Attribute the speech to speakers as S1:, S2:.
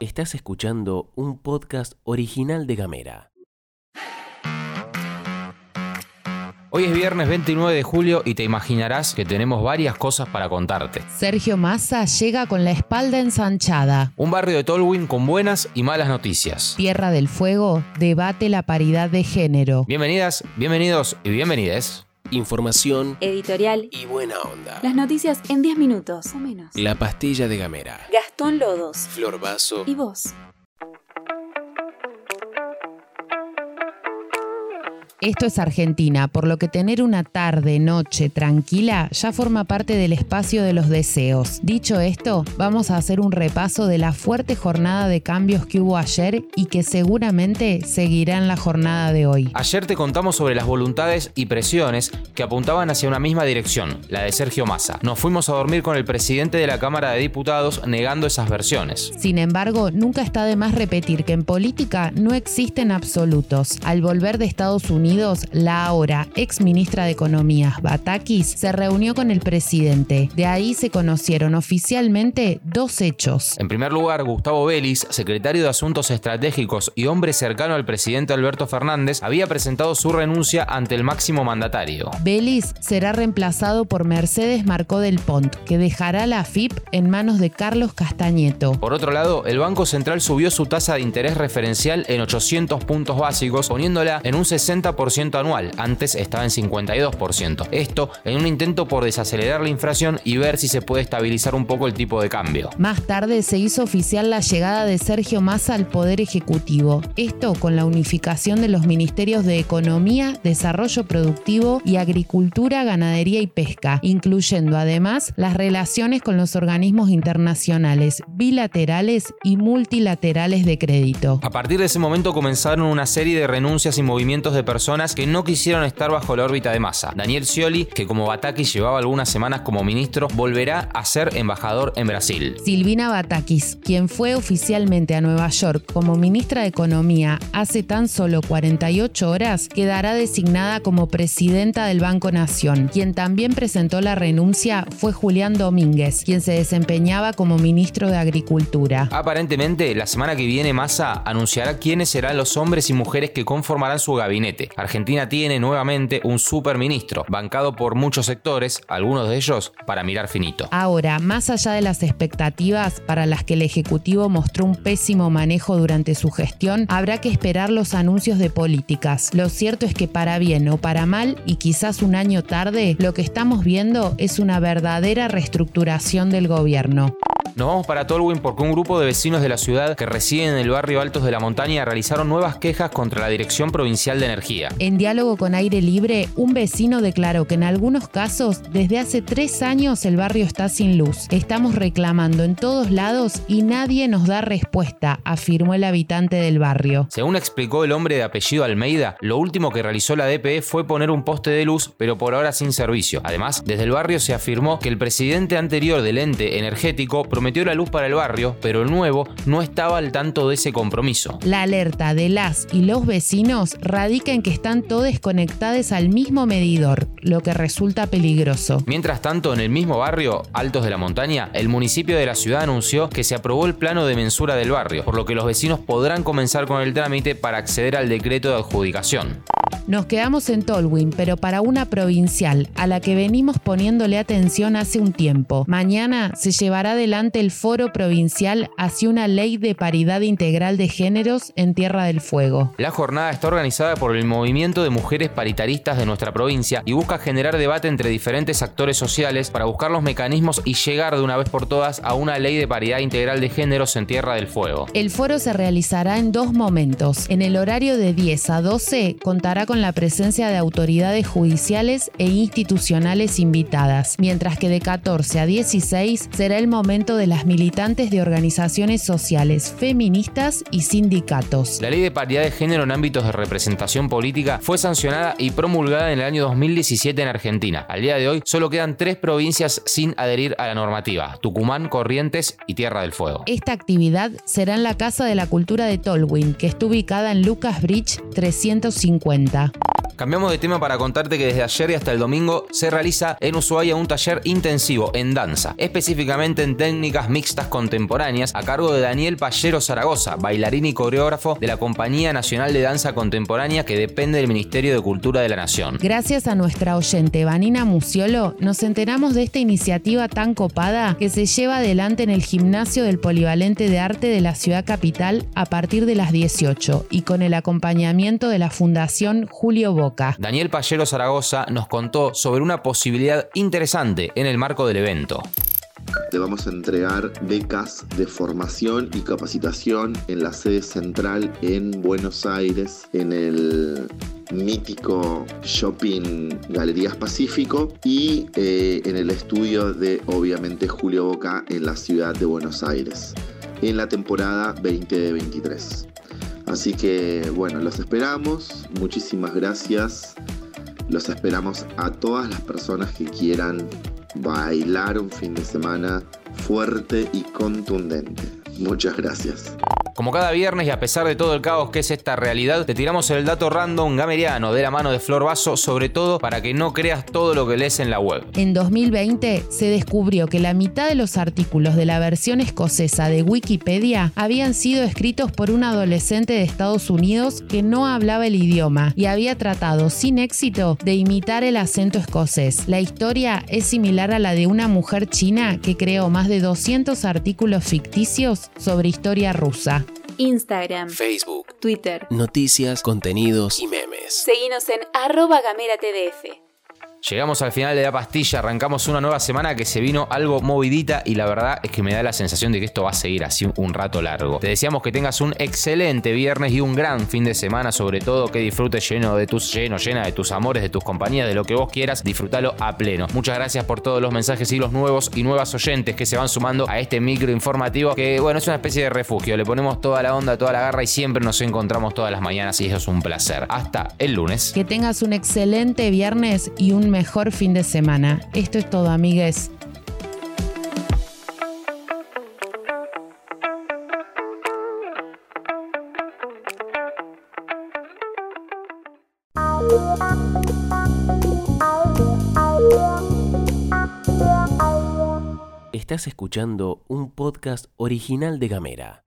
S1: Estás escuchando un podcast original de Gamera.
S2: Hoy es viernes 29 de julio y te imaginarás que tenemos varias cosas para contarte.
S3: Sergio Massa llega con la espalda ensanchada.
S2: Un barrio de Tolwyn con buenas y malas noticias.
S3: Tierra del Fuego debate la paridad de género.
S2: Bienvenidas, bienvenidos y bienvenides.
S1: Información
S4: Editorial.
S1: y buena onda.
S4: Las noticias en 10 minutos o menos.
S1: La pastilla de Gamera.
S4: Gastón Lodos.
S1: Flor Vaso.
S4: Y vos.
S3: Esto es Argentina, por lo que tener una tarde, noche tranquila ya forma parte del espacio de los deseos. Dicho esto, vamos a hacer un repaso de la fuerte jornada de cambios que hubo ayer y que seguramente seguirá en la jornada de hoy.
S2: Ayer te contamos sobre las voluntades y presiones que apuntaban hacia una misma dirección, la de Sergio Massa. Nos fuimos a dormir con el presidente de la Cámara de Diputados negando esas versiones.
S3: Sin embargo, nunca está de más repetir que en política no existen absolutos. Al volver de Estados Unidos, la ahora ex ministra de Economía, Batakis, se reunió con el presidente. De ahí se conocieron oficialmente dos hechos.
S2: En primer lugar, Gustavo Vélez, secretario de Asuntos Estratégicos y hombre cercano al presidente Alberto Fernández, había presentado su renuncia ante el máximo mandatario.
S3: Vélez será reemplazado por Mercedes Marcó del Pont, que dejará la FIP en manos de Carlos Castañeto.
S2: Por otro lado, el Banco Central subió su tasa de interés referencial en 800 puntos básicos, poniéndola en un 60% anual, antes estaba en 52%. Esto en un intento por desacelerar la inflación y ver si se puede estabilizar un poco el tipo de cambio.
S3: Más tarde se hizo oficial la llegada de Sergio Massa al Poder Ejecutivo. Esto con la unificación de los ministerios de Economía, Desarrollo Productivo y Agricultura, Ganadería y Pesca, incluyendo además las relaciones con los organismos internacionales, bilaterales y multilaterales de crédito.
S2: A partir de ese momento comenzaron una serie de renuncias y movimientos de personas que no quisieron estar bajo la órbita de Massa. Daniel Scioli, que como Batakis llevaba algunas semanas como ministro, volverá a ser embajador en Brasil.
S3: Silvina Batakis, quien fue oficialmente a Nueva York como ministra de Economía hace tan solo 48 horas, quedará designada como presidenta del Banco Nación. Quien también presentó la renuncia fue Julián Domínguez, quien se desempeñaba como ministro de Agricultura.
S2: Aparentemente, la semana que viene Massa anunciará quiénes serán los hombres y mujeres que conformarán su gabinete. Argentina tiene nuevamente un superministro, bancado por muchos sectores, algunos de ellos para mirar finito.
S3: Ahora, más allá de las expectativas para las que el Ejecutivo mostró un pésimo manejo durante su gestión, habrá que esperar los anuncios de políticas. Lo cierto es que para bien o para mal, y quizás un año tarde, lo que estamos viendo es una verdadera reestructuración del gobierno.
S2: Nos vamos para Tolwyn porque un grupo de vecinos de la ciudad que residen en el barrio Altos de la Montaña realizaron nuevas quejas contra la Dirección Provincial de Energía.
S3: En diálogo con Aire Libre, un vecino declaró que en algunos casos, desde hace tres años el barrio está sin luz. Estamos reclamando en todos lados y nadie nos da respuesta, afirmó el habitante del barrio.
S2: Según explicó el hombre de apellido Almeida, lo último que realizó la DPE fue poner un poste de luz, pero por ahora sin servicio. Además, desde el barrio se afirmó que el presidente anterior del ente energético prometió la luz para el barrio, pero el nuevo no estaba al tanto de ese compromiso.
S3: La alerta de las y los vecinos radica en que están todos conectados al mismo medidor, lo que resulta peligroso.
S2: Mientras tanto, en el mismo barrio, Altos de la Montaña, el municipio de la ciudad anunció que se aprobó el plano de mensura del barrio, por lo que los vecinos podrán comenzar con el trámite para acceder al decreto de adjudicación.
S3: Nos quedamos en Tolwyn, pero para una provincial, a la que venimos poniéndole atención hace un tiempo. Mañana se llevará adelante el foro provincial hacia una ley de paridad integral de géneros en Tierra del Fuego.
S2: La jornada está organizada por el Movimiento de Mujeres Paritaristas de nuestra provincia y busca generar debate entre diferentes actores sociales para buscar los mecanismos y llegar de una vez por todas a una ley de paridad integral de géneros en Tierra del Fuego.
S3: El foro se realizará en dos momentos. En el horario de 10 a 12 contará con la presencia de autoridades judiciales e institucionales invitadas, mientras que de 14 a 16 será el momento de las militantes de organizaciones sociales, feministas y sindicatos.
S2: La ley de paridad de género en ámbitos de representación política fue sancionada y promulgada en el año 2017 en Argentina. Al día de hoy solo quedan tres provincias sin adherir a la normativa, Tucumán, Corrientes y Tierra del Fuego.
S3: Esta actividad será en la Casa de la Cultura de Tolwyn, que está ubicada en Lucas Bridge 350.
S2: Cambiamos de tema para contarte que desde ayer y hasta el domingo se realiza en Ushuaia un taller intensivo en danza, específicamente en técnicas mixtas contemporáneas, a cargo de Daniel Pallero Zaragoza, bailarín y coreógrafo de la Compañía Nacional de Danza Contemporánea que depende del Ministerio de Cultura de la Nación.
S3: Gracias a nuestra oyente Vanina Muciolo, nos enteramos de esta iniciativa tan copada que se lleva adelante en el gimnasio del Polivalente de Arte de la ciudad capital a partir de las 18 y con el acompañamiento de la Fundación Julio Boca.
S2: Daniel Pallero Zaragoza nos contó sobre una posibilidad interesante en el marco del evento.
S5: Le vamos a entregar becas de formación y capacitación en la sede central en Buenos Aires, en el mítico shopping Galerías Pacífico y eh, en el estudio de obviamente Julio Boca en la ciudad de Buenos Aires en la temporada 2023. Así que bueno, los esperamos. Muchísimas gracias. Los esperamos a todas las personas que quieran bailar un fin de semana fuerte y contundente. Muchas gracias.
S2: Como cada viernes y a pesar de todo el caos que es esta realidad, te tiramos el dato random gameriano de la mano de Flor Vaso, sobre todo para que no creas todo lo que lees en la web.
S3: En 2020 se descubrió que la mitad de los artículos de la versión escocesa de Wikipedia habían sido escritos por un adolescente de Estados Unidos que no hablaba el idioma y había tratado sin éxito de imitar el acento escocés. La historia es similar a la de una mujer china que creó más de 200 artículos ficticios sobre historia rusa.
S4: Instagram,
S1: Facebook,
S4: Twitter.
S1: noticias, contenidos y memes.
S4: Seguinos en arroba gamera tdf.
S2: Llegamos al final de la pastilla, arrancamos una nueva semana que se vino algo movidita y la verdad es que me da la sensación de que esto va a seguir así un rato largo. Te deseamos que tengas un excelente viernes y un gran fin de semana, sobre todo que disfrutes lleno de tus lleno, llena de tus amores, de tus compañías, de lo que vos quieras, disfrútalo a pleno. Muchas gracias por todos los mensajes y los nuevos y nuevas oyentes que se van sumando a este micro informativo que bueno, es una especie de refugio. Le ponemos toda la onda, toda la garra y siempre nos encontramos todas las mañanas y eso es un placer. Hasta el lunes.
S3: Que tengas un excelente viernes y un mejor fin de semana. Esto es todo, amigues.
S1: Estás escuchando un podcast original de Gamera.